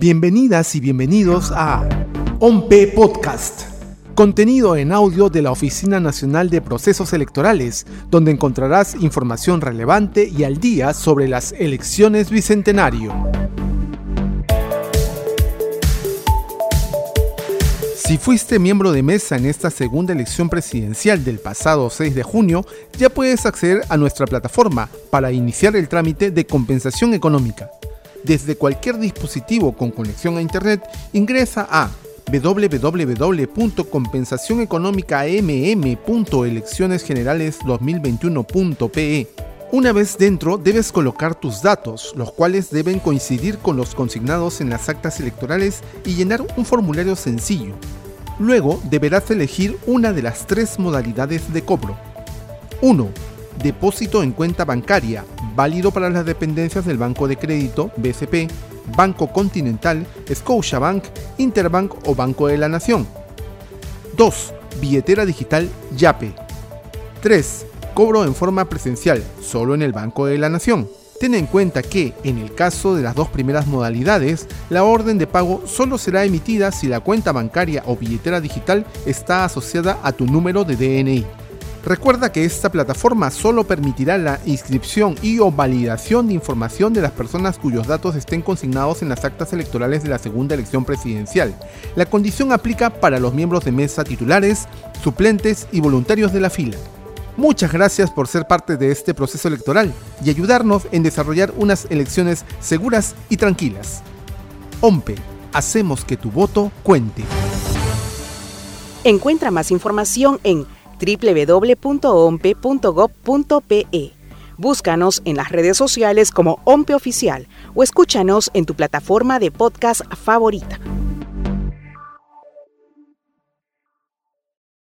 Bienvenidas y bienvenidos a OMPE Podcast, contenido en audio de la Oficina Nacional de Procesos Electorales, donde encontrarás información relevante y al día sobre las elecciones bicentenario. Si fuiste miembro de mesa en esta segunda elección presidencial del pasado 6 de junio, ya puedes acceder a nuestra plataforma para iniciar el trámite de compensación económica. Desde cualquier dispositivo con conexión a Internet, ingresa a www.compensacioneconómicamm.eleccionesgenerales2021.pe. Una vez dentro, debes colocar tus datos, los cuales deben coincidir con los consignados en las actas electorales y llenar un formulario sencillo. Luego deberás elegir una de las tres modalidades de cobro. 1. Depósito en cuenta bancaria, válido para las dependencias del Banco de Crédito, BCP, Banco Continental, Scotiabank, Interbank o Banco de la Nación. 2. Billetera digital YAPE. 3. Cobro en forma presencial, solo en el Banco de la Nación. Ten en cuenta que, en el caso de las dos primeras modalidades, la orden de pago solo será emitida si la cuenta bancaria o billetera digital está asociada a tu número de DNI. Recuerda que esta plataforma solo permitirá la inscripción y o validación de información de las personas cuyos datos estén consignados en las actas electorales de la segunda elección presidencial. La condición aplica para los miembros de mesa titulares, suplentes y voluntarios de la fila. Muchas gracias por ser parte de este proceso electoral y ayudarnos en desarrollar unas elecciones seguras y tranquilas. OMPE, hacemos que tu voto cuente. Encuentra más información en www.ompe.gov.pe. Búscanos en las redes sociales como OMPE Oficial o escúchanos en tu plataforma de podcast favorita.